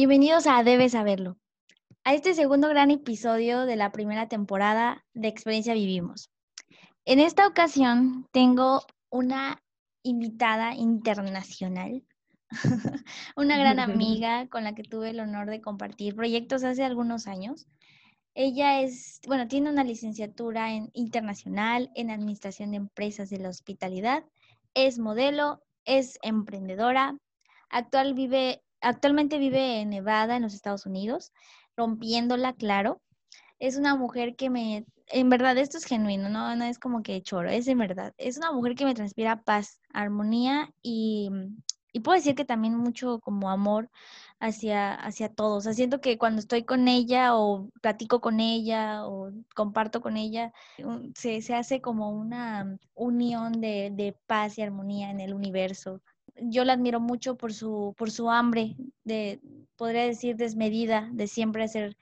Bienvenidos a Debes Saberlo, a este segundo gran episodio de la primera temporada de Experiencia Vivimos. En esta ocasión tengo una invitada internacional, una gran amiga con la que tuve el honor de compartir proyectos hace algunos años. Ella es, bueno, tiene una licenciatura en internacional en administración de empresas de la hospitalidad, es modelo, es emprendedora, actual vive Actualmente vive en Nevada, en los Estados Unidos, rompiéndola, claro. Es una mujer que me, en verdad, esto es genuino, no, no es como que choro, es en verdad. Es una mujer que me transpira paz, armonía y, y puedo decir que también mucho como amor hacia, hacia todos. Siento que cuando estoy con ella o platico con ella o comparto con ella, se, se hace como una unión de, de paz y armonía en el universo yo la admiro mucho por su, por su hambre, de, podría decir, desmedida, de siempre hacer,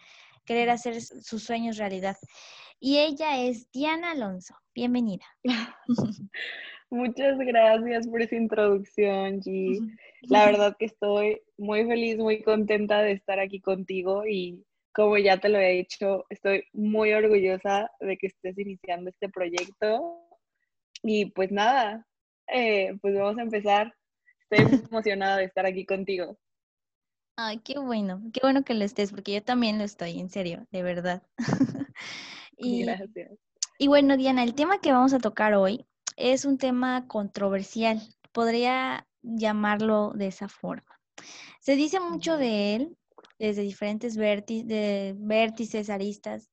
querer hacer sus sueños realidad. Y ella es Diana Alonso. Bienvenida. Muchas gracias por esa introducción, G. La verdad que estoy muy feliz, muy contenta de estar aquí contigo y como ya te lo he dicho, estoy muy orgullosa de que estés iniciando este proyecto. Y pues nada, eh, pues vamos a empezar. Estoy emocionada de estar aquí contigo. Ay, qué bueno, qué bueno que lo estés, porque yo también lo estoy, en serio, de verdad. y, Gracias. Y bueno, Diana, el tema que vamos a tocar hoy es un tema controversial, podría llamarlo de esa forma. Se dice mucho de él desde diferentes de vértices, aristas.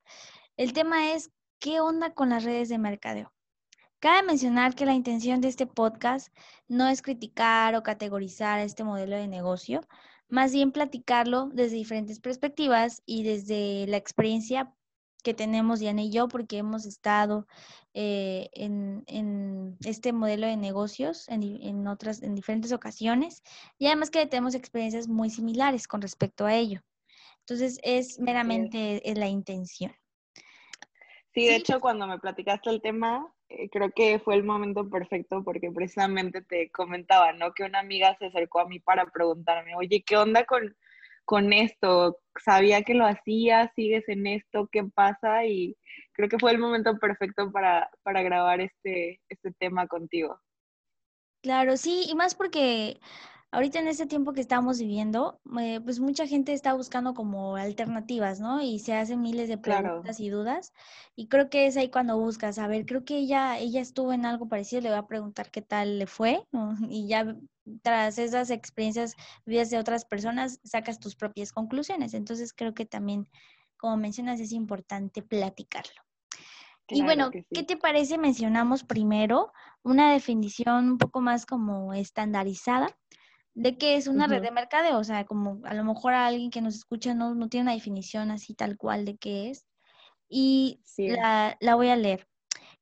El tema es, ¿qué onda con las redes de mercadeo? Cabe mencionar que la intención de este podcast no es criticar o categorizar este modelo de negocio, más bien platicarlo desde diferentes perspectivas y desde la experiencia que tenemos Diana y yo, porque hemos estado eh, en, este modelo de negocios en, otras, en diferentes ocasiones y además que tenemos experiencias muy similares con respecto a ello. Entonces, es meramente la intención. Sí, de hecho, cuando me platicaste el tema, eh, creo que fue el momento perfecto porque precisamente te comentaba, ¿no? Que una amiga se acercó a mí para preguntarme, oye, ¿qué onda con, con esto? Sabía que lo hacías, sigues en esto, ¿qué pasa? Y creo que fue el momento perfecto para, para grabar este, este tema contigo. Claro, sí, y más porque ahorita en este tiempo que estamos viviendo, eh, pues mucha gente está buscando como alternativas, ¿no? Y se hacen miles de preguntas y dudas. Y creo que es ahí cuando buscas, a ver, creo que ella, ella estuvo en algo parecido, le voy a preguntar qué tal le fue, y ya tras esas experiencias vividas de otras personas, sacas tus propias conclusiones. Entonces creo que también, como mencionas, es importante platicarlo. y bueno, ¿qué te parece? Mencionamos primero una definición un poco más como estandarizada de qué es una red de mercadeo. O sea, como a lo mejor alguien que nos escucha no, no tiene una definición así tal cual de qué es. Y la, la, voy a leer.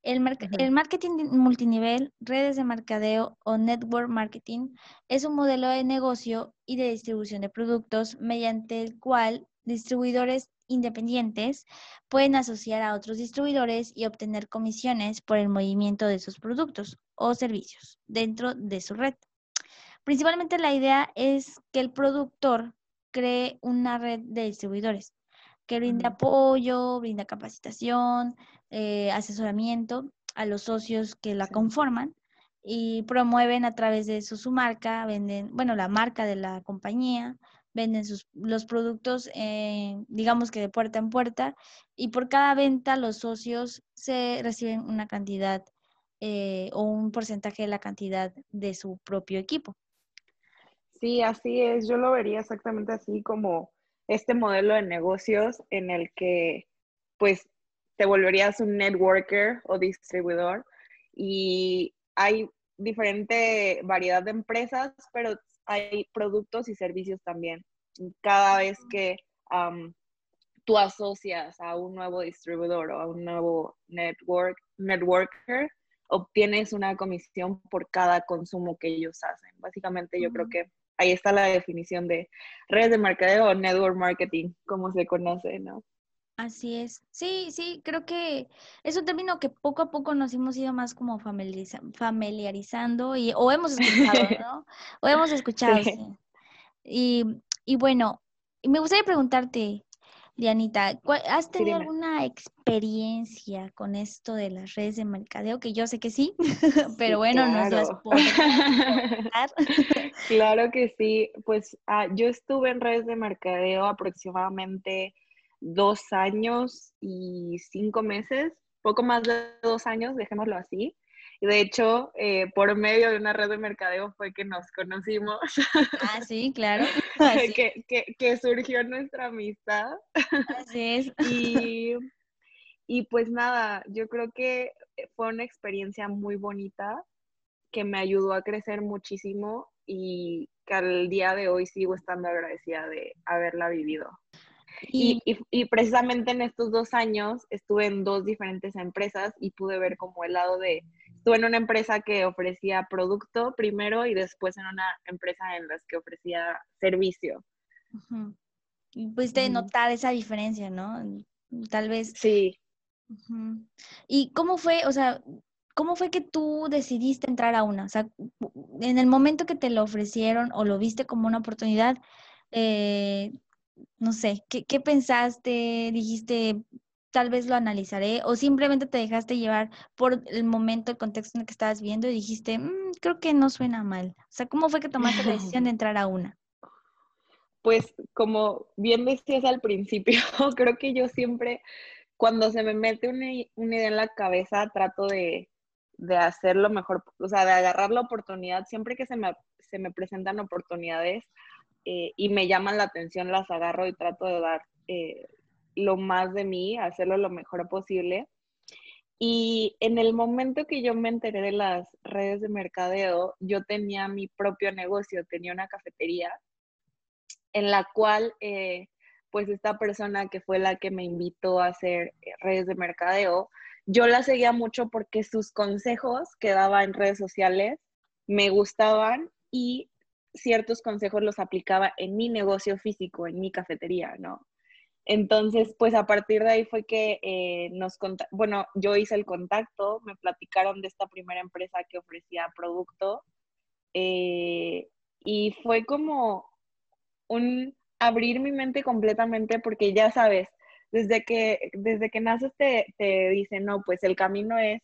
El, el, marketing multinivel, redes de mercadeo o network marketing es un modelo de negocio y de distribución de productos mediante el cual distribuidores independientes pueden asociar a otros distribuidores y obtener comisiones por el movimiento de sus productos o servicios dentro de su red. Principalmente la idea es que el productor cree una red de distribuidores que brinde apoyo, brinda capacitación, eh, asesoramiento a los socios que la conforman y promueven a través de eso su marca, venden, bueno, la marca de la compañía, venden sus, los productos, eh, digamos que de puerta en puerta, y por cada venta los socios se reciben una cantidad eh, o un porcentaje de la cantidad de su propio equipo. Sí, así es. Yo lo vería exactamente así como este modelo de negocios en el que pues te volverías un networker o distribuidor y hay diferente variedad de empresas, pero hay productos y servicios también. Cada vez que tú asocias a un nuevo distribuidor o a un nuevo network, networker, obtienes una comisión por cada consumo que ellos hacen. Básicamente yo creo que ahí está la definición de redes de mercadeo o network marketing, como se conoce, ¿no? Así es. Sí, sí, creo que es un término que poco a poco nos hemos ido más como familiarizando y, o hemos escuchado, ¿no? o hemos escuchado, sí. Y, y bueno, me gustaría preguntarte, Dianita, ¿has tenido alguna experiencia con esto de las redes de mercadeo? Que yo sé que sí, pero bueno, no es las Claro que sí, pues ah, yo estuve en redes de mercadeo aproximadamente dos años y cinco meses, poco más de dos años, dejémoslo así. Y de hecho, eh, por medio de una red de mercadeo fue que nos conocimos. Ah, sí, claro. que, que, que, surgió nuestra amistad. Así es. Y, y pues nada, yo creo que fue una experiencia muy bonita que me ayudó a crecer muchísimo y que al día de hoy sigo estando agradecida de haberla vivido. Y, y, y, precisamente en estos dos años estuve en dos diferentes empresas y pude ver como el lado de estuve en una empresa que ofrecía producto primero y después en una empresa en las que ofrecía servicio. Y pudiste notar esa diferencia, ¿no? Tal vez. Sí. ¿Y cómo fue, o sea, cómo fue que tú decidiste entrar a una? O sea, en el momento que te lo ofrecieron o lo viste como una oportunidad, eh, no sé, ¿qué, ¿qué, pensaste? Dijiste, tal vez lo analizaré, o simplemente te dejaste llevar por el momento, el contexto en el que estabas viendo y dijiste, mm, creo que no suena mal. O sea, ¿cómo fue que tomaste la decisión de entrar a una? Pues como bien decías al principio, creo que yo siempre, cuando se me mete una, idea en la cabeza, trato de, de hacer lo mejor, o sea, de agarrar la oportunidad, siempre que se me, se me presentan oportunidades eh, y me llaman la atención, las agarro y trato de dar eh, lo más de mí, hacerlo lo mejor posible. Y en el momento que yo me enteré de las redes de mercadeo, yo tenía mi propio negocio, tenía una cafetería en la cual, eh, pues esta persona que fue la que me invitó a hacer eh, redes de mercadeo, yo la seguía mucho porque sus consejos que daba en redes sociales me gustaban y ciertos consejos los aplicaba en mi negocio físico, en mi cafetería, ¿no? Entonces, pues a partir de ahí fue que eh, nos bueno, yo hice el contacto, me platicaron de esta primera empresa que ofrecía producto eh, y fue como un abrir mi mente completamente porque ya sabes, desde que, desde que naces te, te dicen, no, pues el camino es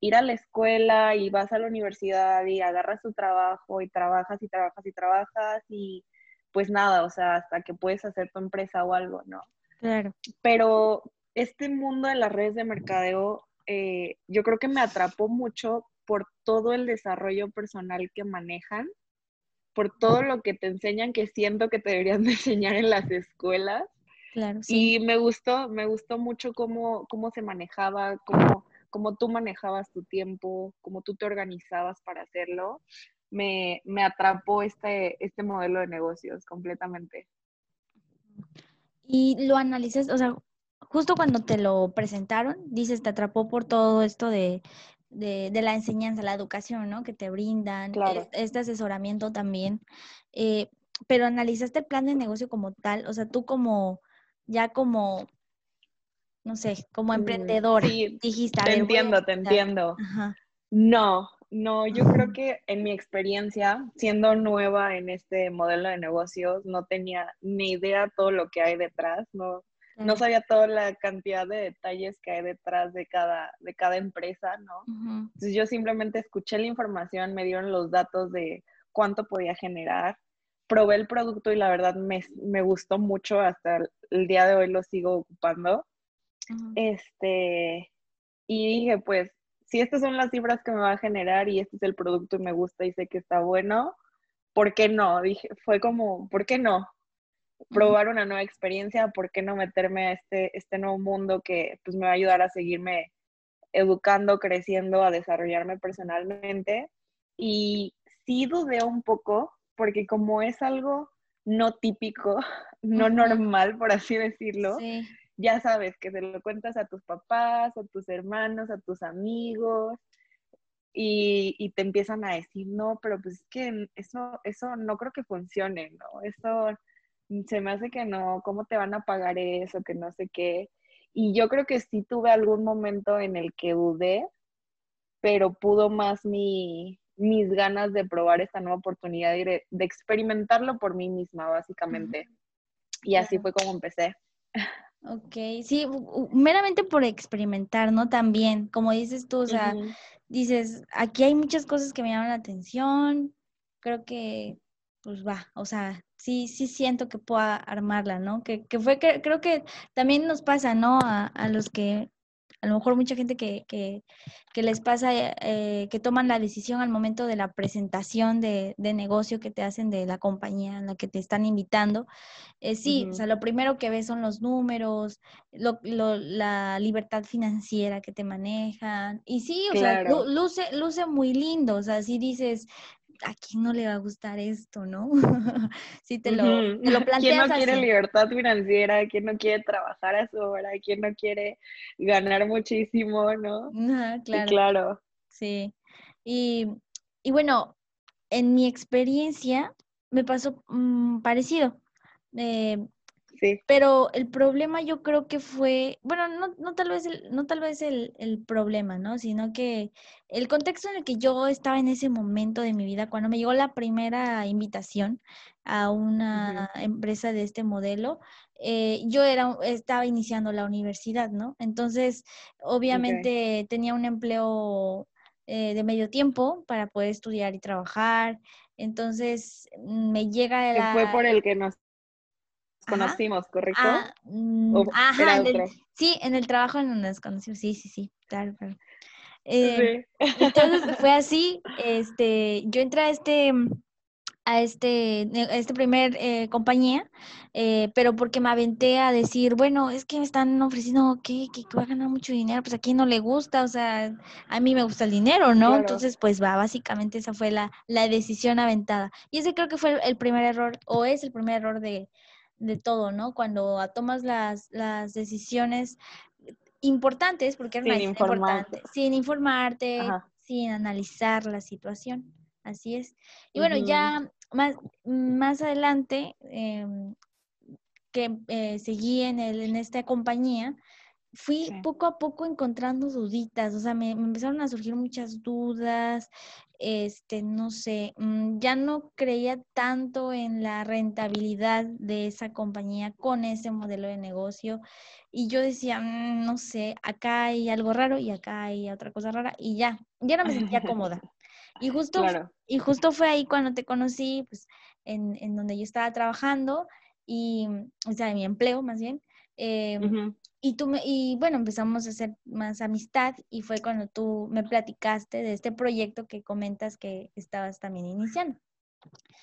ir a la escuela y vas a la universidad y agarras tu trabajo y trabajas y trabajas y trabajas y pues nada, o sea, hasta que puedes hacer tu empresa o algo, ¿no? Claro. Pero este mundo de las redes de mercadeo, eh, yo creo que me atrapó mucho por todo el desarrollo personal que manejan, por todo lo que te enseñan que siento que te deberían de enseñar en las escuelas. Claro, sí. Y me gustó, me gustó mucho cómo, cómo se manejaba, cómo, cómo tú manejabas tu tiempo, cómo tú te organizabas para hacerlo. Me, me atrapó este, este modelo de negocios completamente. Y lo analizas, o sea, justo cuando te lo presentaron, dices, te atrapó por todo esto de, de, la enseñanza, la educación, ¿no? Que te brindan, este asesoramiento también. Eh, pero analizaste el plan de negocio como tal, o sea, tú como, ya como, no sé, como mm, emprendedor, dijiste. Te entiendo, te entiendo. No, no, yo creo que en mi experiencia, siendo nueva en este modelo de negocios, no tenía ni idea todo lo que hay detrás, no, no sabía toda la cantidad de detalles que hay detrás de cada, de cada empresa, ¿no? Entonces yo simplemente escuché la información, me dieron los datos de cuánto podía generar, probé el producto y la verdad me, me gustó mucho, hasta el, día de hoy lo sigo ocupando. Este, y dije, pues si estas son las cifras que me va a generar y este es el producto y me gusta y sé que está bueno, ¿por qué no? Dije, fue como, ¿por qué no? Probar una nueva experiencia, ¿por qué no meterme a este, este nuevo mundo que pues me va a ayudar a seguirme educando, creciendo, a desarrollarme personalmente? Y sí dudé un poco, porque como es algo no típico, no normal, por así decirlo, sí ya sabes que se lo cuentas a tus papás, a tus hermanos, a tus amigos, y, te empiezan a decir, no, pero pues es que eso, eso no creo que funcione, ¿no? Eso se me hace que no, ¿cómo te van a pagar eso? Que no sé qué. Y yo creo que sí tuve algún momento en el que dudé, pero pudo más mi, mis ganas de probar esta nueva oportunidad y de, experimentarlo por mí misma, básicamente. Y así fue como empecé. Ok, sí, meramente por experimentar, ¿no? También, como dices tú, o sea, dices, aquí hay muchas cosas que me llaman la atención, creo que, pues va, o sea, sí, sí siento que pueda armarla, ¿no? Que, que fue, que, creo que también nos pasa, ¿no? A, a los que a lo mejor mucha gente que, que, que les pasa, eh, que toman la decisión al momento de la presentación de, de, negocio que te hacen de la compañía en la que te están invitando. Eh, sí, o sea, lo primero que ves son los números, lo, lo, la libertad financiera que te manejan. Y sí, o sea, luce, luce muy lindo, o sea, si dices, ¿a quién no le va a gustar esto, no? si te lo, te lo planteas ¿Quién no quiere libertad financiera? ¿Quién no quiere trabajar a su hora? ¿Quién no quiere ganar muchísimo, no? claro. Sí, claro. Sí. Y, y, bueno, en mi experiencia me pasó mm, parecido. Eh, pero el problema yo creo que fue, bueno, no, no tal vez, el, no tal vez el, el, problema, ¿no? Sino que el contexto en el que yo estaba en ese momento de mi vida, cuando me llegó la primera invitación a una empresa de este modelo, eh, yo era, estaba iniciando la universidad, ¿no? Entonces, obviamente tenía un empleo eh, de medio tiempo para poder estudiar y trabajar. Entonces, me llega la... fue por el que nos conocimos, ¿correcto? Ah, mm, ajá, sí, en el trabajo en donde nos conocimos, sí, sí, sí, claro, claro. Eh, entonces fue así, este, yo entré a este, a este, a este primer eh, compañía, eh, pero porque me aventé a decir, bueno, es que me están ofreciendo que, que, que, voy a ganar mucho dinero, pues a quien no le gusta, o sea, a mí me gusta el dinero, ¿no? Entonces, pues va, básicamente esa fue la, la decisión aventada. Y ese creo que fue el primer error, o es el primer error de, de todo, ¿no? Cuando tomas las, las decisiones importantes, porque es sin importante, sin informarte, sin analizar la situación. Así es. Y bueno, ya más, más adelante, em, que eh, seguí en, el, en esta compañía, fui poco a poco encontrando duditas, o sea, me, empezaron a surgir muchas dudas, este, no sé, mm, ya no creía tanto en la rentabilidad de esa compañía con ese modelo de negocio y yo decía, mm, no sé, acá hay algo raro y acá hay otra cosa rara y ya, ya no me sentía cómoda. Y justo, y justo fue ahí cuando te conocí, pues, en, en donde yo estaba trabajando y, o sea, en mi empleo más bien. Eh, y, tú me, y bueno, empezamos a hacer más amistad y fue cuando tú me platicaste de este proyecto que comentas que estabas también iniciando.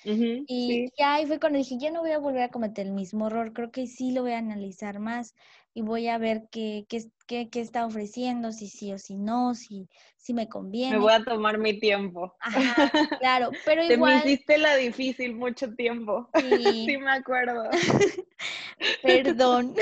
y, ahí fue cuando dije, yo no voy a volver a cometer el mismo error, creo que sí lo voy a analizar más y voy a ver qué, qué, qué, qué está ofreciendo, si sí o si no, si, si me conviene. Me voy a tomar mi tiempo. Ajá, claro, pero igual... Te me hiciste la difícil mucho tiempo. Sí, sí me acuerdo. Perdón.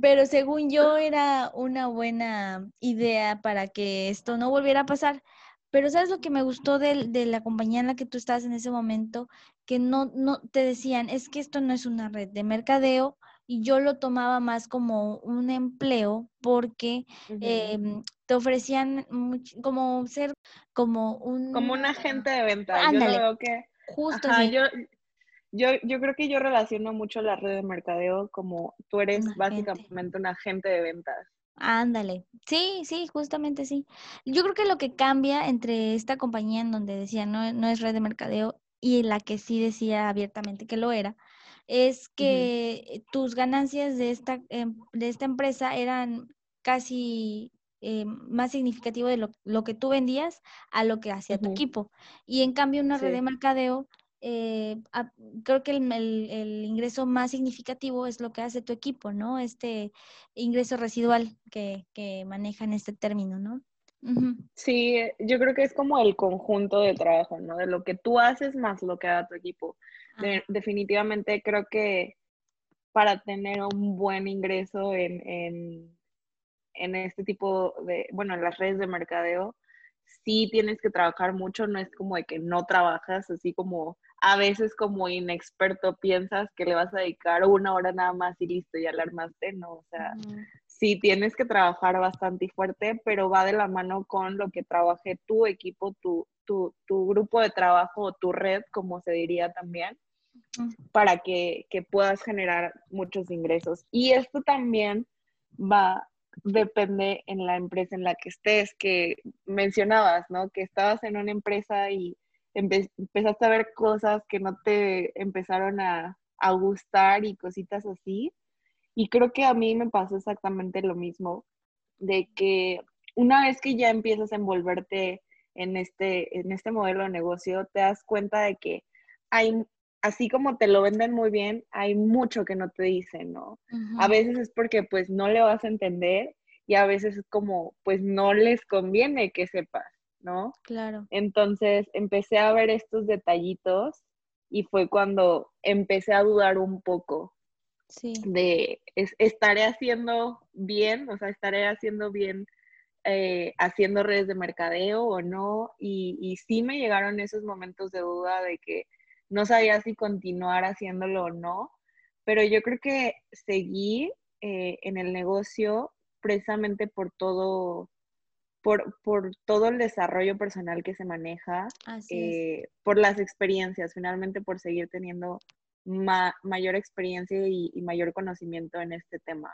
pero según yo era una buena idea para que esto no volviera a pasar. Pero ¿sabes lo que me gustó de, de, la compañía en la que tú estabas en ese momento? Que no, no te decían, es que esto no es una red de mercadeo, y yo lo tomaba más como un empleo porque em, te ofrecían como ser como un... Como un agente de venta. Yo veo que... Justo yo, yo, yo creo que yo relaciono mucho la red de mercadeo como tú eres básicamente un agente de ventas. Ándale, sí, sí, justamente sí. Yo creo que lo que cambia entre esta compañía en donde decía no, no es red de mercadeo y la que sí decía abiertamente que lo era, es que tus ganancias de esta, em, de esta empresa eran casi eh, más significativo de lo, que tú vendías a lo que hacía tu equipo. Y en cambio una red de mercadeo, eh, creo que el, ingreso más significativo es lo que hace tu equipo, ¿no? Este ingreso residual que, que manejan este término, ¿no? Sí, yo creo que es como el conjunto de trabajo, ¿no? De lo que tú haces más lo que haga tu equipo. Definitivamente creo que para tener un buen ingreso en, en, en, este tipo de, bueno, en las redes de mercadeo, sí tienes que trabajar mucho, no es como de que no trabajas, así como a veces como inexperto piensas que le vas a dedicar una hora nada más y listo, ya la armaste, no, o sea, sí tienes que trabajar bastante y fuerte, pero va de la mano con lo que trabaje tu equipo, tu, tu, tu grupo de trabajo o tu red, como se diría también. para que, puedas generar muchos ingresos. Y esto también va, depende en la empresa en la que estés, que mencionabas, ¿no? Que estabas en una empresa y empezaste a ver cosas que no te empezaron a, a gustar y cositas así. Y creo que a mí me pasó exactamente lo mismo, de que una vez que ya empiezas a envolverte en este, en este modelo de negocio, te das cuenta de que hay, así como te lo venden muy bien, hay mucho que no te dicen, ¿no? A veces es porque pues no le vas a entender y a veces es como pues no les conviene que sepas, ¿no? Claro. Entonces empecé a ver estos detallitos y fue cuando empecé a dudar un poco sí. de estaré haciendo bien, o sea, estaré haciendo bien eh, haciendo redes de mercadeo o no. Y, y sí me llegaron esos momentos de duda de que no sabía si continuar haciéndolo o no, pero yo creo que seguí eh, en el negocio precisamente por todo, por, por, todo el desarrollo personal que se maneja, eh, por las experiencias, finalmente por seguir teniendo mayor experiencia y, y, mayor conocimiento en este tema.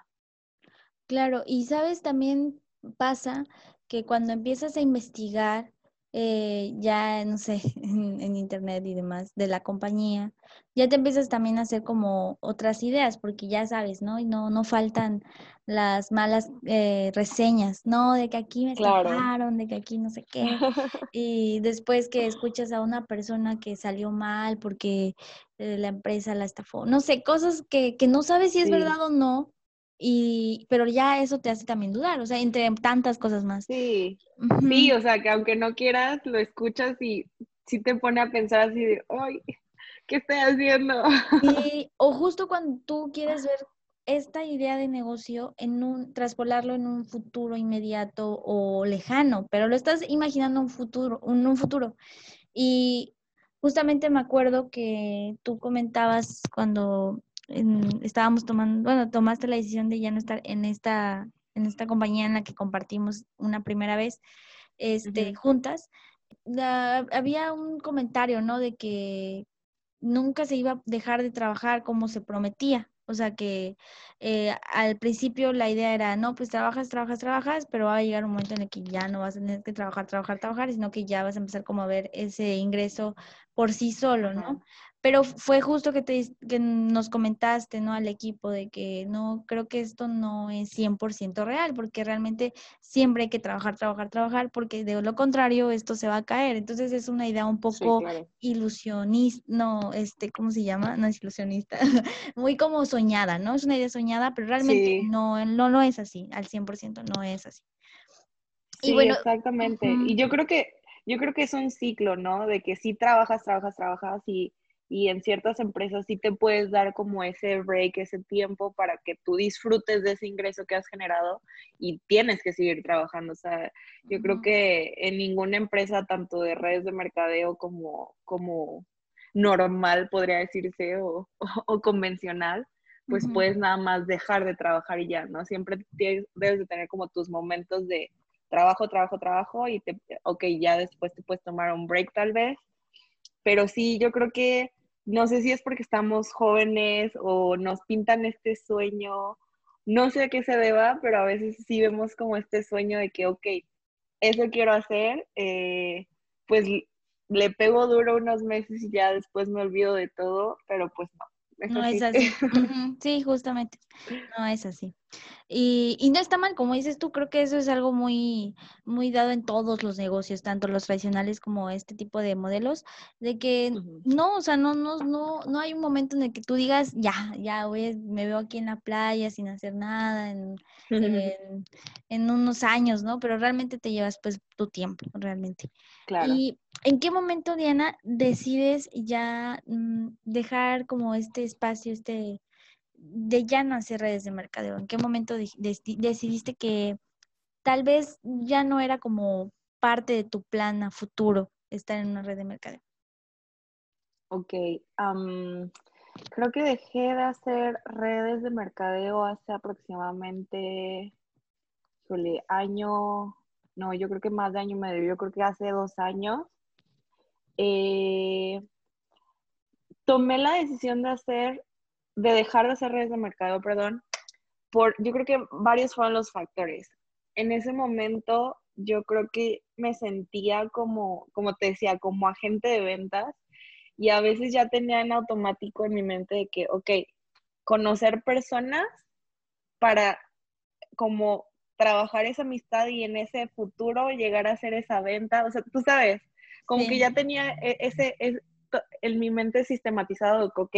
Claro, y sabes, también pasa que cuando empiezas a investigar eh, ya, no sé, en, internet y demás de la compañía, ya te empiezas también a hacer como otras ideas, porque ya sabes, ¿no? Y no, no faltan las malas eh, reseñas, ¿no? De que aquí me estafaron, de que aquí no sé qué. Y después que escuchas a una persona que salió mal porque eh, la empresa la estafó, no sé, cosas que, que no sabes si es verdad o no, y, pero ya eso te hace también dudar, o sea, entre tantas cosas más. Sí, sí, o sea, que aunque no quieras, lo escuchas y sí te pone a pensar así de, ¡ay! ¿Qué estoy haciendo? Sí, o justo cuando tú quieres ver esta idea de negocio en un, traspolarlo en un futuro inmediato o lejano, pero lo estás imaginando un futuro, en un futuro. Y justamente me acuerdo que tú comentabas cuando estábamos tomando, bueno, tomaste la decisión de ya no estar en esta, en esta compañía en la que compartimos una primera vez este, juntas, había un comentario, ¿no? De que nunca se iba a dejar de trabajar como se prometía. O sea que eh, al principio la idea era, no, pues trabajas, trabajas, trabajas, pero va a llegar un momento en el que ya no vas a tener que trabajar, trabajar, trabajar, sino que ya vas a empezar como a ver ese ingreso por sí solo, ¿no? Pero fue justo que, te, que nos comentaste, ¿no? Al equipo de que no, creo que esto no es 100% real, porque realmente siempre hay que trabajar, trabajar, trabajar, porque de lo contrario esto se va a caer. Entonces es una idea un poco ilusionista, no, este, ¿cómo se llama? No es ilusionista, muy como soñada, ¿no? Es una idea soñada, pero realmente no, no, no es así, al 100% no es así. Sí, y bueno, exactamente. Y yo creo que yo creo que es un ciclo, ¿no? De que si trabajas, trabajas, trabajas y y en ciertas empresas sí te puedes dar como ese break, ese tiempo para que tú disfrutes de ese ingreso que has generado y tienes que seguir trabajando. O sea, yo creo que en ninguna empresa, tanto de redes de mercadeo como, como normal, podría decirse, o, o, convencional, pues puedes nada más dejar de trabajar y ya, ¿no? Siempre tienes, debes de tener como tus momentos de trabajo, trabajo, trabajo y te, ok, ya después te puedes tomar un break tal vez. Pero sí, yo creo que no sé si es porque estamos jóvenes o nos pintan este sueño, no sé a qué se deba, pero a veces sí vemos como este sueño de que, ok, eso quiero hacer, eh, pues le pego duro unos meses y ya después me olvido de todo, pero pues no, no es así. Sí, justamente. No es así. Y, y, no está mal, como dices tú, creo que eso es algo muy, muy dado en todos los negocios, tanto los tradicionales como este tipo de modelos, de que no, o sea, no, no, no, no hay un momento en el que tú digas, ya, ya voy, me veo aquí en la playa sin hacer nada, en, en, en unos años, ¿no? Pero realmente te llevas pues tu tiempo, realmente. Claro. Y ¿En qué momento, Diana, decides ya mm, dejar como este espacio, este, de ya no hacer redes de mercadeo? ¿En qué momento decidiste que tal vez ya no era como parte de tu plan a futuro estar en una red de mercadeo? Ok, creo que dejé de hacer redes de mercadeo hace aproximadamente, suele, año, no, yo creo que más de año y medio, yo creo que hace dos años. Eh, tomé la decisión de hacer, de dejar de hacer redes de mercado, perdón, por, yo creo que varios fueron los factores. En ese momento yo creo que me sentía como, como te decía, como agente de ventas y a veces ya tenía en automático en mi mente de que, ok, conocer personas para como trabajar esa amistad y en ese futuro llegar a hacer esa venta, o sea, tú sabes, como que ya tenía e, ese, en mi mente sistematizado, ok,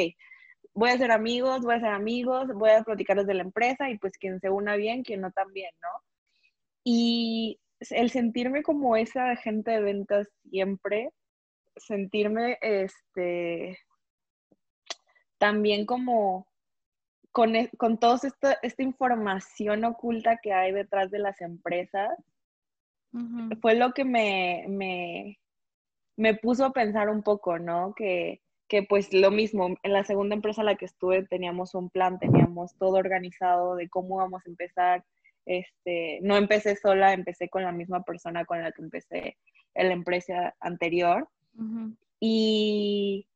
voy a ser amigos, voy a ser amigos, voy a platicarles de la empresa y pues quien se una bien, quien no también, ¿no? Y el sentirme como esa agente de ventas siempre, sentirme este también como con, e, con toda esta, esta, información oculta que hay detrás de las empresas, fue lo que me, me, me, puso a pensar un poco, ¿no? Que, que pues lo mismo, en la segunda empresa en la que estuve teníamos un plan, teníamos todo organizado de cómo vamos a empezar. Este, no empecé sola, empecé con la misma persona con la que empecé en la empresa anterior. Y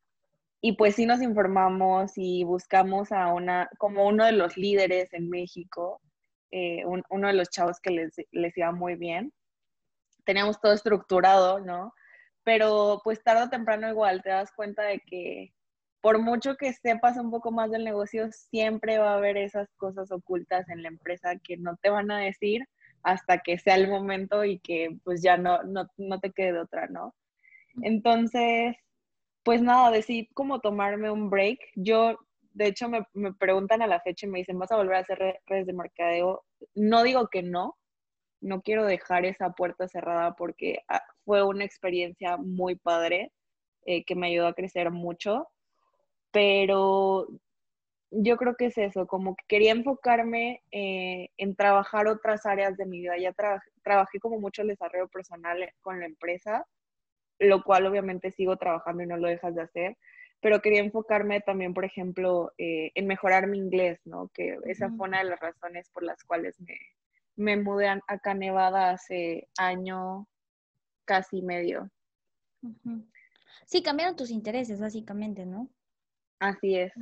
y pues sí nos informamos y buscamos a una, como uno de los líderes en México, eh, uno de los chavos que les, les iba muy bien. Teníamos todo estructurado, ¿no? Pero pues tarde o temprano igual te das cuenta de que por mucho que sepas un poco más del negocio, siempre va a haber esas cosas ocultas en la empresa que no te van a decir hasta que sea el momento y que pues ya no, no, no te quede otra, ¿no? Entonces, pues nada, decidí como tomarme un break. Yo, de hecho, me, preguntan a la fecha y me dicen, ¿vas a volver a hacer redes de mercadeo? No digo que no, no quiero dejar esa puerta cerrada porque ah, fue una experiencia muy padre eh, que me ayudó a crecer mucho, pero yo creo que es eso, como que quería enfocarme eh, en trabajar otras áreas de mi vida. Ya trabajé como mucho el desarrollo personal con la empresa lo cual obviamente sigo trabajando y no lo dejas de hacer, pero quería enfocarme también, por ejemplo, eh, en mejorar mi inglés, ¿no? Que esa fue una de las razones por las cuales me, me mudé acá a Nevada hace año casi medio. Sí, cambiaron tus intereses, básicamente, ¿no? Así es.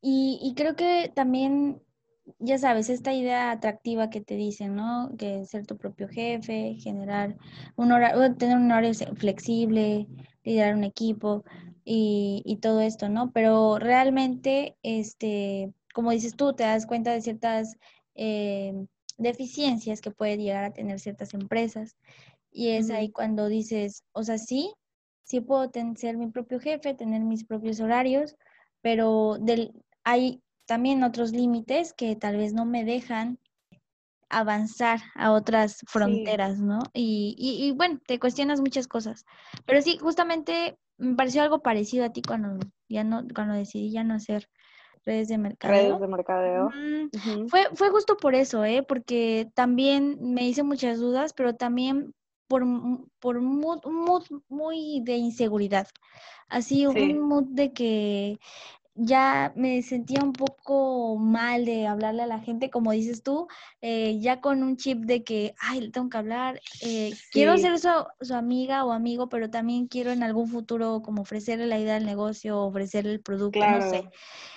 y, y, creo que también ya sabes, esta idea atractiva que te dicen, ¿no? Que ser tu propio jefe, generar un horario, tener un horario flexible, liderar un equipo y, todo esto, ¿no? Pero realmente, este, como dices tú, te das cuenta de ciertas eh, deficiencias que puede llegar a tener ciertas empresas. Y es ahí cuando dices, o sea, sí, sí puedo ser mi propio jefe, tener mis propios horarios, pero del, hay también otros límites que tal vez no me dejan avanzar a otras fronteras, ¿no? Y, y, bueno, te cuestionas muchas cosas. Pero sí, justamente me pareció algo parecido a ti cuando ya no, cuando decidí ya no hacer redes de mercadeo. Redes de mercadeo. fue, fue justo por eso, ¿eh? Porque también me hice muchas dudas, pero también por, por un mood, muy de inseguridad. Así, un mood de que ya me sentía un poco mal de hablarle a la gente, como dices tú, eh, ya con un chip de que, ay, le tengo que hablar, eh, quiero ser su, su, amiga o amigo, pero también quiero en algún futuro como ofrecerle la idea del negocio, ofrecerle el producto, no sé.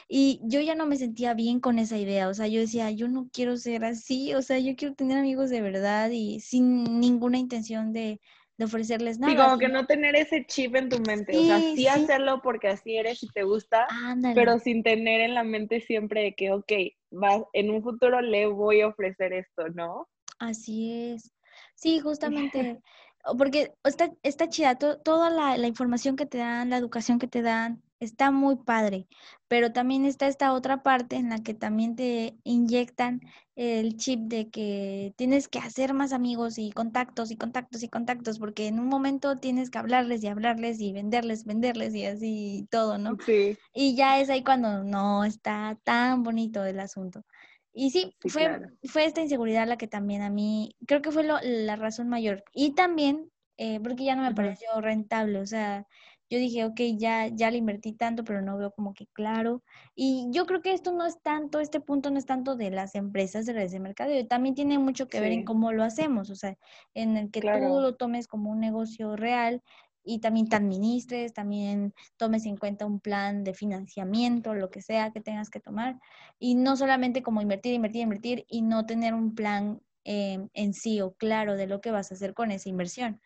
Y yo ya no me sentía bien con esa idea, o sea, yo decía, yo no quiero ser así, o sea, yo quiero tener amigos de verdad y sin ninguna intención de de ofrecerles nada. Sí, como que no tener ese chip en tu mente, o sea, sí, hacerlo porque así eres y te gusta, pero sin tener en la mente siempre de que, ok, va, en un futuro le voy a ofrecer esto, ¿no? Así es. Sí, justamente, porque está, está chida, toda la, la información que te dan, la educación que te dan, está muy padre, pero también está esta otra parte en la que también te inyectan el chip de que tienes que hacer más amigos y contactos y contactos y contactos, porque en un momento tienes que hablarles y hablarles y venderles, venderles y así todo, ¿no? Sí. Y ya es ahí cuando no está tan bonito el asunto. Y sí, fue, fue esta inseguridad la que también a mí, creo que fue la razón mayor. Y también, eh, porque ya no me pareció rentable, o sea, yo dije, ok, ya, ya le invertí tanto, pero no veo como que claro. Y yo creo que esto no es tanto, este punto no es tanto de las empresas de redes de mercado, también tiene mucho que ver en cómo lo hacemos, o sea, en el que tú lo tomes como un negocio real y también te administres, también tomes en cuenta un plan de financiamiento, lo que sea que tengas que tomar, y no solamente como invertir, invertir, invertir y no tener un plan eh, en sí o claro de lo que vas a hacer con esa inversión.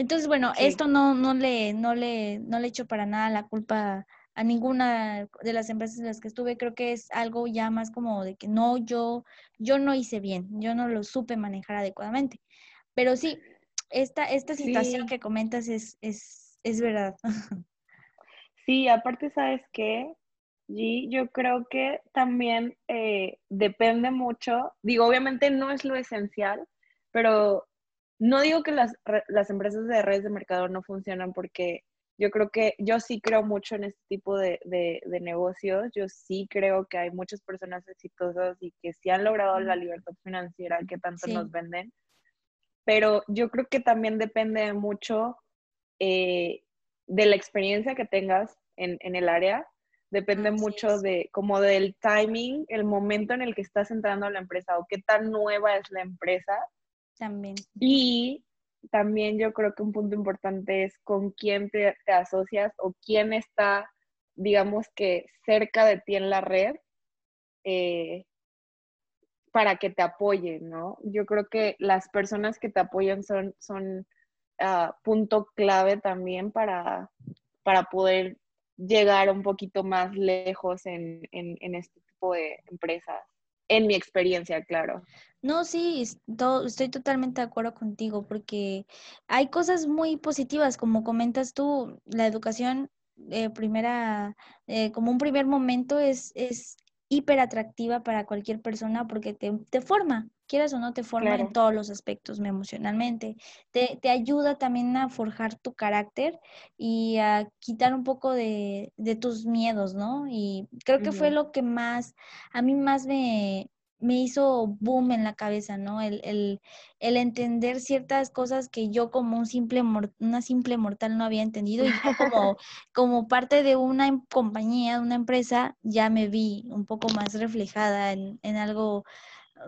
Entonces, bueno, esto no, no, le, no, le, no le echo para nada la culpa a ninguna de las empresas en las que estuve. Creo que es algo ya más como de que no, yo, yo no hice bien, yo no lo supe manejar adecuadamente. Pero sí, esta, esta situación que comentas es, es, es verdad. Sí, aparte, ¿sabes qué? Y yo creo que también eh, depende mucho, digo, obviamente no es lo esencial, pero no digo que las, las empresas de redes de mercado no funcionan porque yo creo que yo sí creo mucho en este tipo de, de, de, negocios. Yo sí creo que hay muchas personas exitosas y que sí han logrado la libertad financiera que tanto nos venden. Pero yo creo que también depende mucho eh, de la experiencia que tengas en, en el área Depende mucho de como del timing, el momento en el que estás entrando a la empresa o qué tan nueva es la empresa. Y también yo creo que un punto importante es con quién te, asocias o quién está, digamos que cerca de ti en la red eh, para que te apoyen, ¿no? Yo creo que las personas que te apoyan son, son uh, punto clave también para, para poder llegar un poquito más lejos en, este tipo de empresas, en mi experiencia, claro. No, sí, estoy totalmente de acuerdo contigo porque hay cosas muy positivas, como comentas tú, la educación eh, primera, eh, como un primer momento es, es hiper atractiva para cualquier persona porque te, te forma, quieras o no, te forma en todos los aspectos emocionalmente. Te, te, ayuda también a forjar tu carácter y a quitar un poco de, de tus miedos, ¿no? Y creo que fue lo que más, a mí más me, me hizo boom en la cabeza, ¿no? El, el, el, entender ciertas cosas que yo como un simple una simple mortal no había entendido y como, como parte de una em, compañía, de una empresa, ya me vi un poco más reflejada en, en algo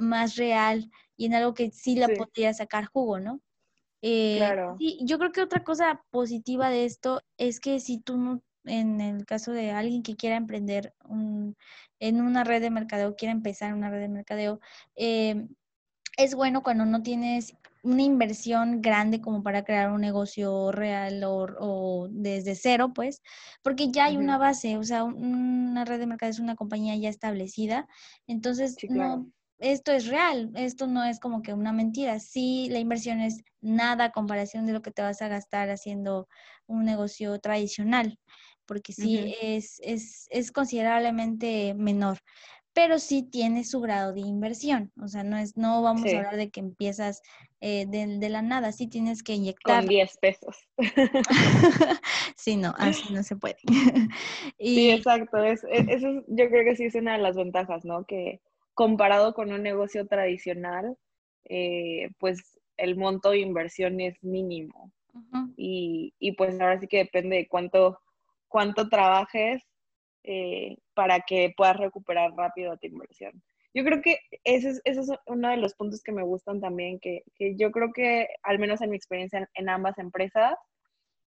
más real y en algo que sí la podría sacar jugo, ¿no? Eh, claro. Sí, yo creo que otra cosa positiva de esto es que si tú no en el caso de alguien que quiera emprender en una red de mercadeo, quiera empezar una red de mercadeo, eh, es bueno cuando no tienes una inversión grande como para crear un negocio real o, desde cero, pues, porque ya hay una base, o sea, una red de mercadeo es una compañía ya establecida, entonces no esto es real, esto no es como que una mentira. Sí, la inversión es nada a comparación de lo que te vas a gastar haciendo un negocio tradicional porque sí es, es, es, considerablemente menor, pero sí tiene su grado de inversión. O sea, no es, no vamos a hablar de que empiezas eh, de, la nada, sí tienes que inyectar. Con 10 pesos. sí, no, así no se puede. Sí, exacto. Es, e, eso yo creo que sí es una de las ventajas, ¿no? Que comparado con un negocio tradicional, eh, pues el monto de inversión es mínimo. y, y, pues ahora sí que depende de cuánto cuánto trabajes eh, para que puedas recuperar rápido tu inversión. Yo creo que ese es, ese es uno de los puntos que me gustan también, que, que yo creo que, al menos en mi experiencia en, ambas empresas,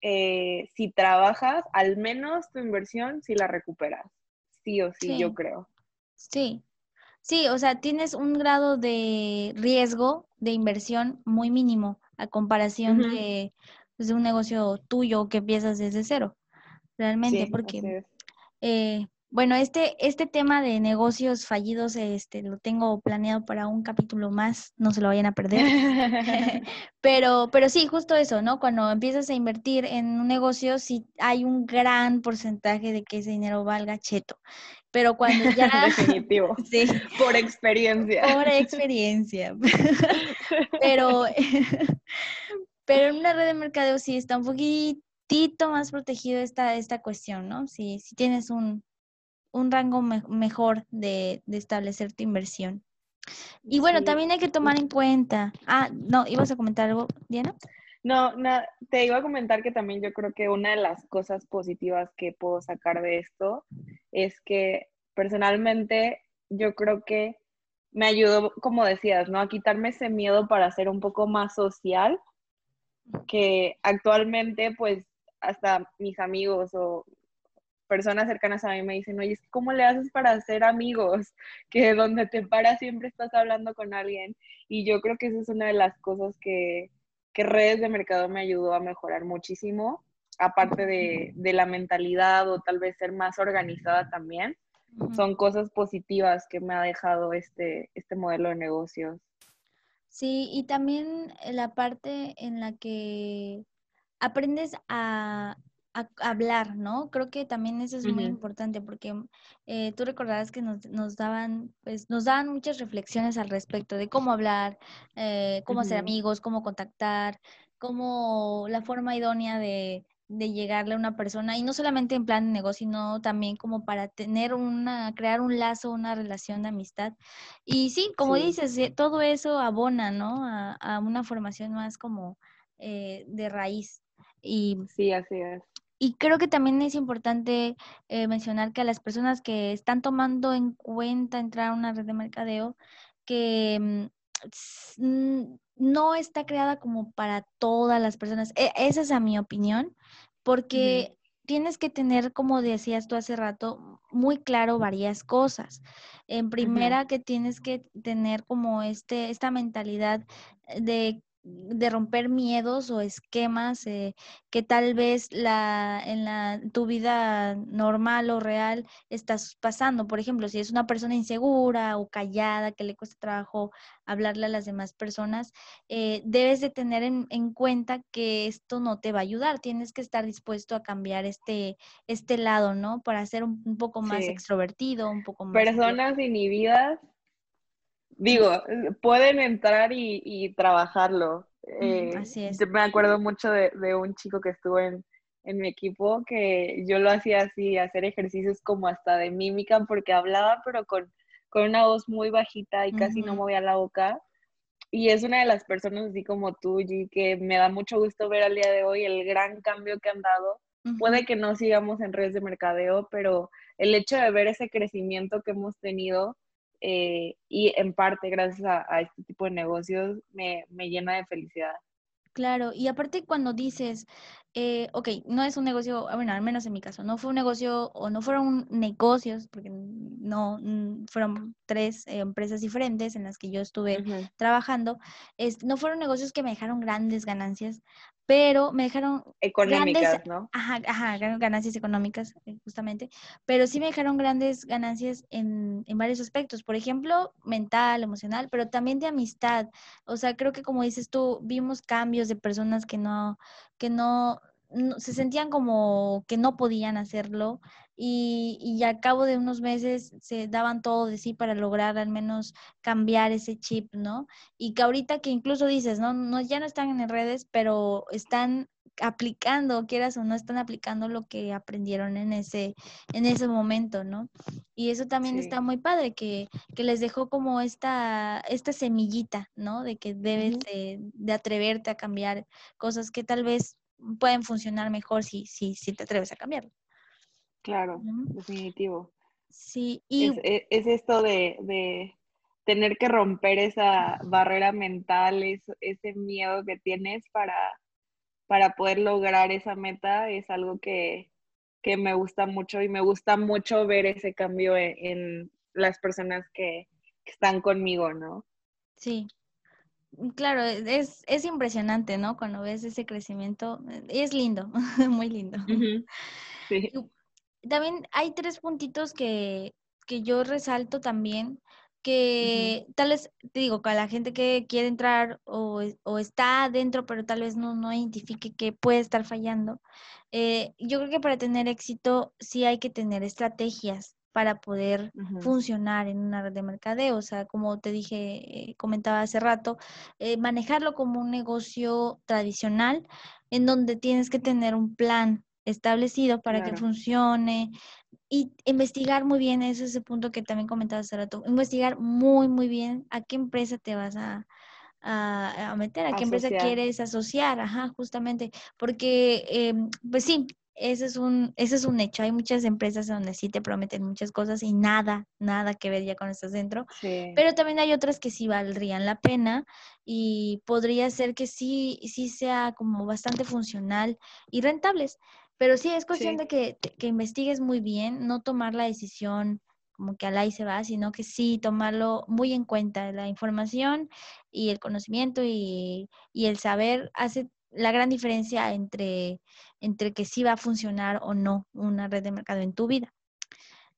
eh, si trabajas, al menos tu inversión, si la recuperas. Sí o sí, yo creo. Sí, sí, o sea, tienes un grado de riesgo de inversión muy mínimo a comparación de, pues, de un negocio tuyo que empiezas desde cero realmente, porque, eh, bueno, este, este tema de negocios fallidos este, lo tengo planeado para un capítulo más, no se lo vayan a perder. pero, pero sí, justo eso, ¿no? Cuando empiezas a invertir en un negocio, sí hay un gran porcentaje de que ese dinero valga cheto. Pero cuando ya... Definitivo. sí. Por experiencia. Por experiencia. pero, pero en una red de mercadeo sí está un poquito más protegido esta, esta cuestión, ¿no? Si, si tienes un, un rango mejor de, de, establecer tu inversión. Y bueno, también hay que tomar en cuenta. Ah, no, ¿ibas a comentar algo, Diana? No, no, te iba a comentar que también yo creo que una de las cosas positivas que puedo sacar de esto es que personalmente yo creo que me ayudó, como decías, ¿no? A quitarme ese miedo para ser un poco más social que actualmente pues hasta mis amigos o personas cercanas a mí me dicen, oye, ¿cómo le haces para hacer amigos? Que donde te paras siempre estás hablando con alguien. Y yo creo que esa es una de las cosas que, que redes de mercado me ayudó a mejorar muchísimo, aparte de, de la mentalidad o tal vez ser más organizada también. Son cosas positivas que me ha dejado este, este modelo de negocios. Sí, y también la parte en la que aprendes a, hablar, ¿no? Creo que también eso es muy importante porque eh, tú recordarás que nos, nos, daban, pues, nos daban muchas reflexiones al respecto de cómo hablar, eh, cómo hacer amigos, cómo contactar, cómo la forma idónea de, de llegarle a una persona y no solamente en plan de negocio, sino también como para tener una, crear un lazo, una relación de amistad. Y sí, como dices, eh, todo eso abona, ¿no? A, a una formación más como de raíz. Y, sí, así es. Y creo que también es importante eh, mencionar que a las personas que están tomando en cuenta entrar a una red de mercadeo, que mm, no está creada como para todas las personas. E, esa es a mi opinión, porque tienes que tener, como decías tú hace rato, muy claro varias cosas. En primera, que tienes que tener como este, esta mentalidad de de romper miedos o esquemas eh, que tal vez la, en la, tu vida normal o real estás pasando. Por ejemplo, si es una persona insegura o callada, que le cuesta trabajo hablarle a las demás personas, eh, debes de tener en, cuenta que esto no te va a ayudar. Tienes que estar dispuesto a cambiar este, este lado, ¿no? Para ser un, poco más extrovertido, un poco más... Personas inhibidas digo, pueden entrar y, trabajarlo. Eh, así es. me acuerdo mucho de, un chico que estuvo en, mi equipo que yo lo hacía así, hacer ejercicios como hasta de mímica, porque hablaba, pero con, una voz muy bajita y casi no movía la boca. Y es una de las personas así como tú, G, que me da mucho gusto ver al día de hoy el gran cambio que han dado. Puede que no sigamos en redes de mercadeo, pero el hecho de ver ese crecimiento que hemos tenido eh, y en parte gracias a, este tipo de negocios me, me, llena de felicidad. Claro, y aparte cuando dices, eh, ok, no es un negocio, ah, bueno, al menos en mi caso, no fue un negocio o no fueron negocios, porque no fueron tres empresas diferentes en las que yo estuve trabajando, es, no fueron negocios que me dejaron grandes ganancias, pero me dejaron económicas, ¿no? Ajá, ajá, ganancias económicas, eh, justamente, pero sí me dejaron grandes ganancias en, en, varios aspectos, por ejemplo, mental, emocional, pero también de amistad. O sea, creo que como dices tú, vimos cambios de personas que no, que no, se sentían como que no podían hacerlo y, y a cabo de unos meses se daban todo de sí para lograr al menos cambiar ese chip, ¿no? Y que ahorita que incluso dices, ¿no? no ya no están en redes, pero están aplicando, quieras o no, están aplicando lo que aprendieron en ese, en ese momento, ¿no? Y eso también está muy padre, que, que, les dejó como esta, esta semillita, ¿no? De que debes de, de, atreverte a cambiar cosas que tal vez pueden funcionar mejor si, si, si te atreves a cambiarlo. Claro, definitivo. Sí, y... Es, es, esto de, de, tener que romper esa barrera mental, ese miedo que tienes para, para poder lograr esa meta, es algo que, que me gusta mucho y me gusta mucho ver ese cambio en, en las personas que, que, están conmigo, ¿no? Sí, claro, es, es impresionante, ¿no? Cuando ves ese crecimiento, eh, es lindo, muy lindo. sí. También hay tres puntitos que, que yo resalto también, que tal vez, te digo, que a la gente que quiere entrar o, o, está adentro, pero tal vez no, no identifique que puede estar fallando. Eh, yo creo que para tener éxito sí hay que tener estrategias para poder funcionar en una red de mercadeo. O sea, como te dije, eh, comentaba hace rato, eh, manejarlo como un negocio tradicional en donde tienes que tener un plan establecido para que funcione y investigar muy bien, ese es ese punto que también comentaba hace rato, investigar muy, muy bien a qué empresa te vas a, a, meter, a qué empresa quieres asociar, ajá, justamente, porque, em, pues sí, ese es un, ese es un hecho. Hay muchas empresas donde sí te prometen muchas cosas y nada, nada que ver ya con estás dentro. Pero también hay otras que sí valdrían la pena y podría ser que sí, sí sea como bastante funcional y rentables. Pero sí, es cuestión de que, que investigues muy bien, no tomar la decisión como que al ahí se va, sino que sí tomarlo muy en cuenta. La información y el conocimiento y, y el saber hace la gran diferencia entre, entre que sí va a funcionar o no una red de mercado en tu vida.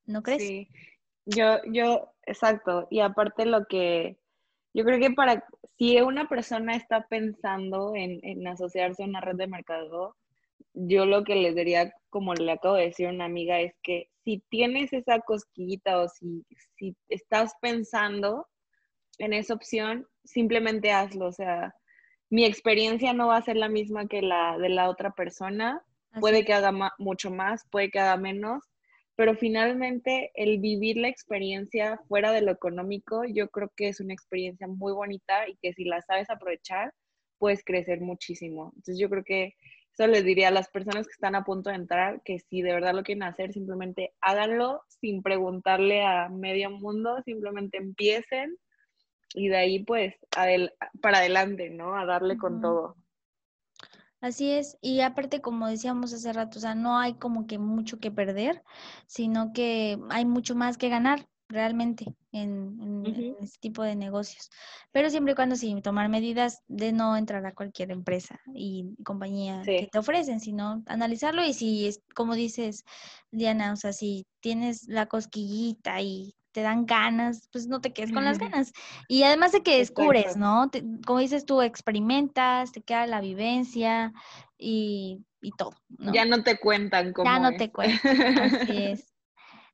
¿No crees? Sí, yo, yo, exacto. Y aparte lo que, yo creo que para, si una persona está pensando en, en asociarse a una red de mercado, yo lo que les diría, como le acabo de decir a una amiga, es que si tienes esa cosquillita o si, si estás pensando en esa opción, simplemente hazlo. O sea, mi experiencia no va a ser la misma que la de la otra persona. Puede que haga mucho más, puede que haga menos, pero finalmente el vivir la experiencia fuera de lo económico, yo creo que es una experiencia muy bonita y que si la sabes aprovechar, puedes crecer muchísimo. Entonces yo creo que eso les diría a las personas que están a punto de entrar que si de verdad lo quieren hacer, simplemente háganlo sin preguntarle a medio mundo, simplemente empiecen y de ahí pues para adelante, ¿no? A darle con todo. Así es, y aparte como decíamos hace rato, o sea, no hay como que mucho que perder, sino que hay mucho más que ganar realmente en, este tipo de negocios. Pero siempre y cuando sí tomar medidas de no entrar a cualquier empresa y compañía que te ofrecen, sino analizarlo y si es, como dices, Diana, o sea, si tienes la cosquillita y te dan ganas, pues no te quedes con las ganas. Y además de que descubres, ¿no? como dices tú, experimentas, te queda la vivencia y, todo. Ya no te cuentan cómo Ya no te cuentan, así es.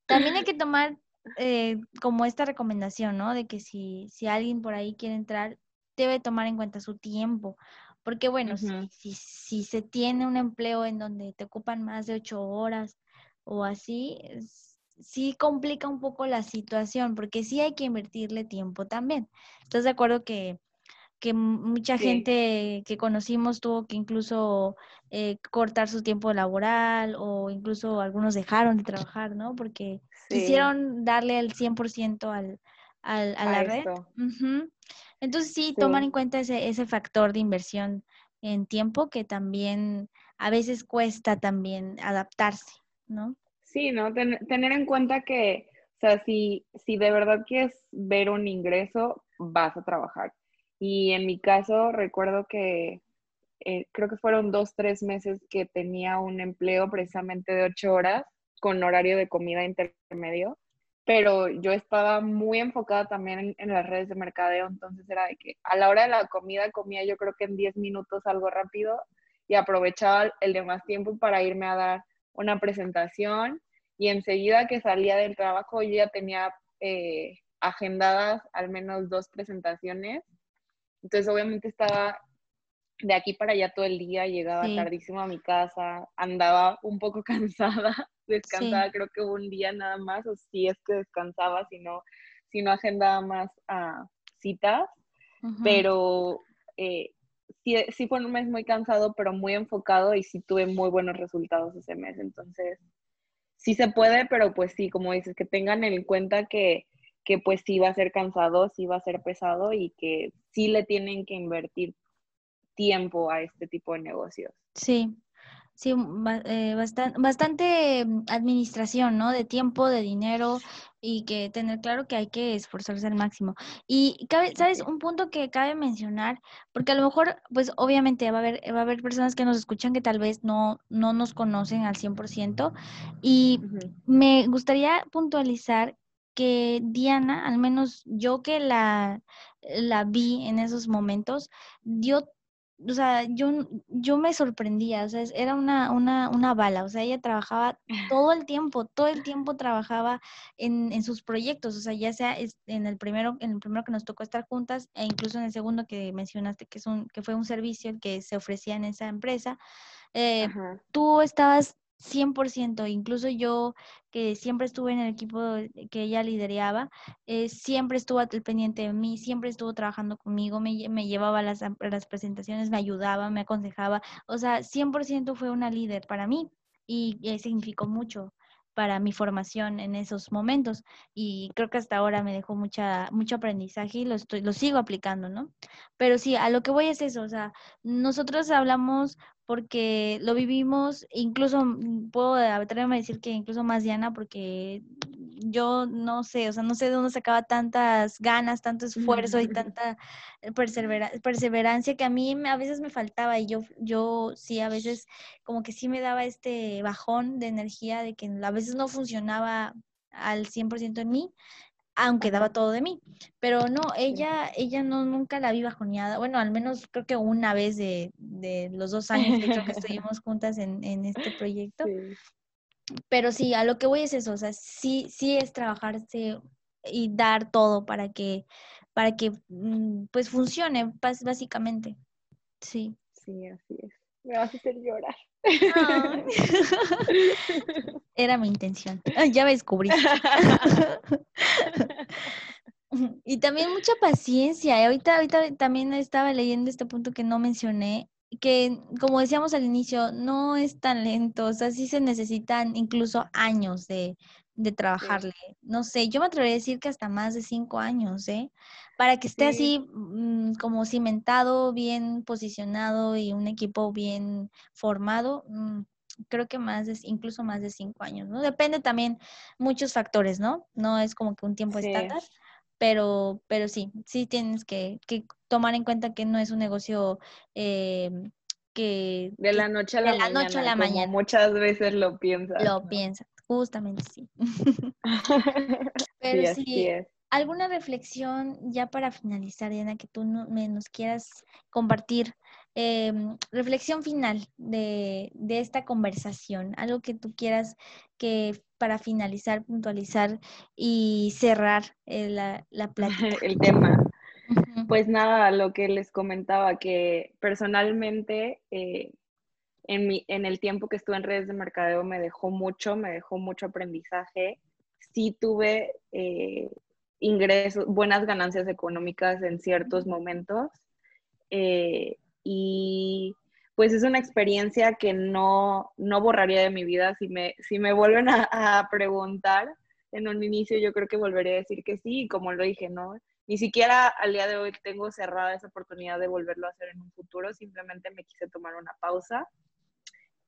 También hay que tomar eh, como esta recomendación, ¿no? De que si, si alguien por ahí quiere entrar, debe tomar en cuenta su tiempo. Porque bueno, si, si, se tiene un empleo en donde te ocupan más de ocho horas o así, sí complica un poco la situación, porque sí hay que invertirle tiempo también. ¿Estás de acuerdo que, que mucha gente que conocimos tuvo que incluso eh, cortar su tiempo laboral o incluso algunos dejaron de trabajar, ¿no? Porque quisieron darle el 100% al, al, a, la red. Entonces sí, tomar en cuenta ese, ese factor de inversión en tiempo que también a veces cuesta también adaptarse, ¿no? Sí, ¿no? tener en cuenta que, o sea, si, si de verdad quieres ver un ingreso, vas a trabajar. Y en mi caso, recuerdo que eh, creo que fueron dos, tres meses que tenía un empleo precisamente de ocho horas con horario de comida intermedio, pero yo estaba muy enfocada también en, en, las redes de mercadeo, entonces era de que a la hora de la comida comía yo creo que en diez minutos algo rápido y aprovechaba el demás tiempo para irme a dar una presentación y enseguida que salía del trabajo yo ya tenía eh, agendadas al menos dos presentaciones. Entonces obviamente estaba de aquí para allá todo el día, llegaba tardísimo a mi casa, andaba un poco cansada, descansaba creo que un día nada más, o si es que descansaba, si no, si no agendaba más a citas, pero eh, sí, sí fue un mes muy cansado, pero muy enfocado y sí tuve muy buenos resultados ese mes. Entonces, sí se puede, pero pues sí, como dices, que tengan en cuenta que, que pues sí va a ser cansado, sí va a ser pesado y que sí le tienen que invertir tiempo a este tipo de negocios. Sí, Sí, eh, bastante, bastante mm, administración, ¿no? De tiempo, de dinero y que tener claro que hay que esforzarse al máximo. Y cabe, ¿sabes? Un punto que cabe mencionar, porque a lo mejor, pues obviamente va a haber, va a haber personas que nos escuchan que tal vez no, no nos conocen al 100% y me gustaría puntualizar que Diana, al menos yo que la, la vi en esos momentos, dio o sea, yo, yo me sorprendía, o sea, era una, una, una bala, o sea, ella trabajaba todo el tiempo, todo el tiempo trabajaba en, en sus proyectos, o sea, ya sea en el primero, en el primero que nos tocó estar juntas, e incluso en el segundo que mencionaste que es un, que fue un servicio que se ofrecía en esa empresa, eh, tú estabas 100%, incluso yo que siempre estuve en el equipo que ella lideraba, eh, siempre estuvo al pendiente de mí, siempre estuvo trabajando conmigo, me, me llevaba las, las, presentaciones, me ayudaba, me aconsejaba, o sea, 100% fue una líder para mí. y, significó mucho para mi formación en esos momentos y creo que hasta ahora me dejó mucha mucho aprendizaje y lo estoy lo sigo aplicando, ¿no? Pero sí, a lo que voy es eso, o sea, nosotros hablamos porque lo vivimos, incluso mm, puedo atreverme a decir que incluso más Diana porque yo no sé, o sea, no sé de dónde sacaba tantas ganas, tanto esfuerzo y tanta eh, perseverancia que a mí a veces me faltaba y yo, yo sí, a veces como que sí me daba este bajón de energía de que a veces no funcionaba al 100% en mí, aunque daba todo de mí. Pero no, ella, ella no, nunca la vi bajoneada. Bueno, al menos creo que una vez de, los dos años que, que estuvimos juntas en, en este proyecto. Pero sí, a lo que voy es eso, o sea, sí, sí es trabajarse y dar todo para que, para que mm, pues funcione, básicamente. Sí. Sí, así es. Me vas a hacer llorar. Era mi intención. Ya me descubrí. y también mucha paciencia. Ahorita, ahorita también estaba leyendo este punto que no mencioné que, como decíamos al inicio, no es tan lento, o sea, sí se necesitan incluso años de, de trabajarle. No sé, yo me atrevería a decir que hasta más de cinco años, ¿eh? Para que esté así mm, como cimentado, bien posicionado y un equipo bien formado, mm, creo que más de, incluso más de cinco años, ¿no? Depende también muchos factores, ¿no? No es como que un tiempo estándar, pero, pero sí, sí tienes que, que, tomar en cuenta que no es un negocio eh, que... De la noche a la, mañana, noche a la mañana. Muchas veces lo piensas. Lo piensas, justamente sí. pero sí, ¿alguna reflexión ya para finalizar, Diana, que tú me, nos quieras compartir? Em, reflexión final de, de esta conversación, algo que tú quieras que para finalizar, puntualizar y cerrar eh, la, la plática? El tema. Pues nada, lo que les comentaba, que personalmente eh, en, mi, en el tiempo que estuve en redes de mercadeo me dejó mucho, me dejó mucho aprendizaje. Sí tuve eh, ingresos, buenas ganancias económicas en ciertos momentos. y pues es una experiencia que no, no borraría de mi vida. Si me, si me vuelven a, preguntar en un inicio, yo creo que volveré a decir que sí, como lo dije, ¿no? Ni siquiera al día de hoy tengo cerrada esa oportunidad de volverlo a hacer en un futuro, simplemente me quise tomar una pausa.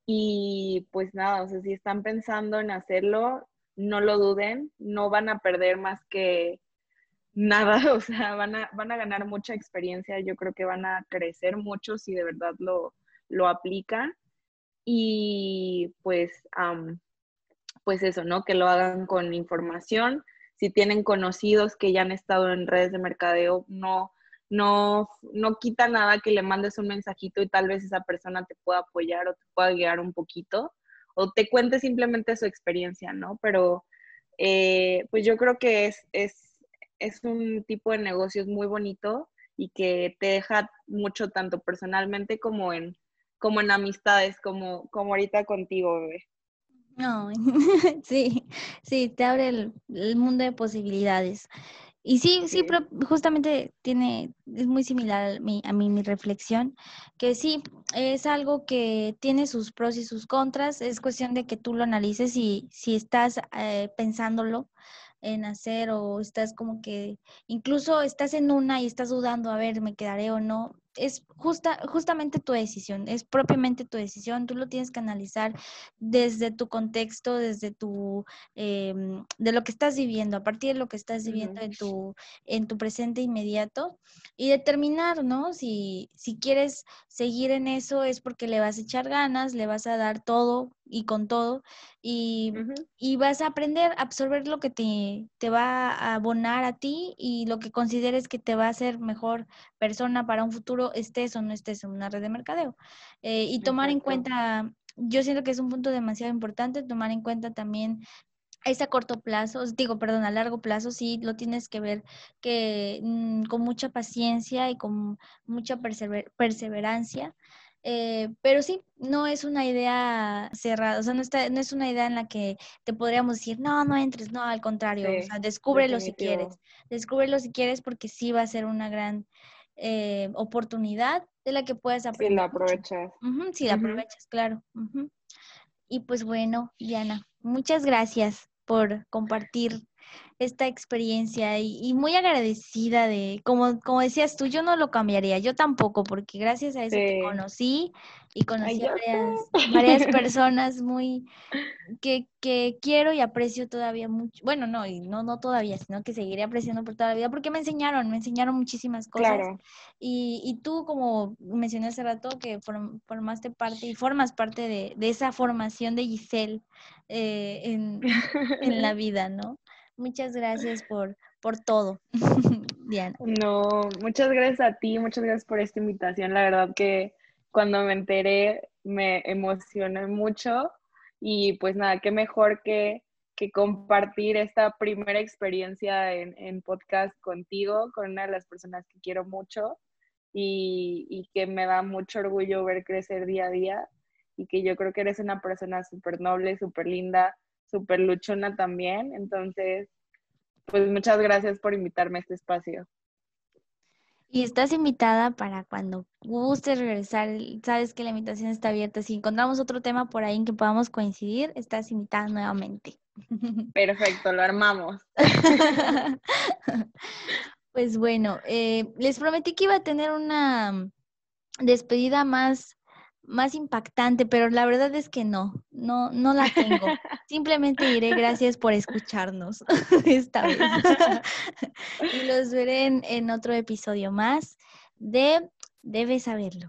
Y pues nada, o sea, si están pensando en hacerlo, no lo duden, no van a perder más que nada, o sea, van a, van a ganar mucha experiencia, yo creo que van a crecer mucho si de verdad lo, lo aplican y pues, pues eso, ¿no? Que lo hagan con información. Si tienen conocidos que ya han estado en redes de mercadeo, no, no, no quita nada que le mandes un mensajito y tal vez esa persona te pueda apoyar o te pueda guiar un poquito o te cuente simplemente su experiencia, ¿no? Pero eh, pues yo creo que es, es, es un tipo de negocios muy bonito y que te deja mucho tanto personalmente como en, como en amistades, como, como ahorita contigo, bebé. No, sí, sí, te abre el, mundo de posibilidades. Y sí, sí, pero justamente tiene, es muy similar a mí, a mí mi reflexión, que sí, es algo que tiene sus pros y sus contras, es cuestión de que tú lo analices y si estás eh, pensándolo en hacer o estás como que, incluso estás en una y estás dudando, a ver, me quedaré o no, es justa, justamente tu decisión, es propiamente tu decisión, tú lo tienes que analizar desde tu contexto, desde tu, em, de lo que estás viviendo, a partir de lo que estás viviendo en, tu, en tu presente inmediato y determinar, ¿no? Si, si quieres seguir en eso es porque le vas a echar ganas, le vas a dar todo y con todo y, y vas a aprender a absorber lo que te, te va a abonar a ti y lo que consideres que te va a hacer mejor persona para un futuro estés o no estés en una red de mercadeo. Eh, y tomar en cuenta, yo siento que es un punto demasiado importante, tomar en cuenta también es a corto plazo, digo, perdón, a largo plazo, sí lo tienes que ver que mm, con mucha paciencia y con mucha perseverancia. Eh, pero sí, no es una idea cerrada, o sea, no, está, no es una idea en la que te podríamos decir, no, no entres, no, al contrario, o sea, descúbrelo si quieres, descúbrelo si quieres porque sí va a ser una gran eh, oportunidad de la que puedes aprender. Si la aprovechas. si la aprovechas, claro. Y pues bueno, Diana, muchas gracias por compartir esta experiencia y, muy agradecida de, como, como decías tú, yo no lo cambiaría, yo tampoco, porque gracias a eso te conocí y conocí a varias, personas muy que, que, quiero y aprecio todavía mucho. Bueno, no, y no, no todavía, sino que seguiré apreciando por toda la vida, porque me enseñaron, me enseñaron muchísimas cosas. Y, y tú, como mencioné hace rato, que formaste parte y formas parte de, de esa formación de Giselle eh, en, en la vida, ¿no? Muchas gracias por, por todo, Diana. No, muchas gracias a ti, muchas gracias por esta invitación. La verdad que cuando me enteré me emocioné mucho y pues nada, qué mejor que, que compartir esta primera experiencia en, en, podcast contigo, con una de las personas que quiero mucho y, y que me da mucho orgullo ver crecer día a día y que yo creo que eres una persona súper noble, súper linda, súper luchona también. Entonces, pues muchas gracias por invitarme a este espacio. Y estás invitada para cuando gustes regresar. Sabes que la invitación está abierta. Si encontramos otro tema por ahí en que podamos coincidir, estás invitada nuevamente. Perfecto, lo armamos. pues bueno, eh, les prometí que iba a tener una despedida más más impactante, pero la verdad es que no, no, no la tengo. Simplemente diré gracias por escucharnos esta vez. y los veré en, en otro episodio más de Debes saberlo.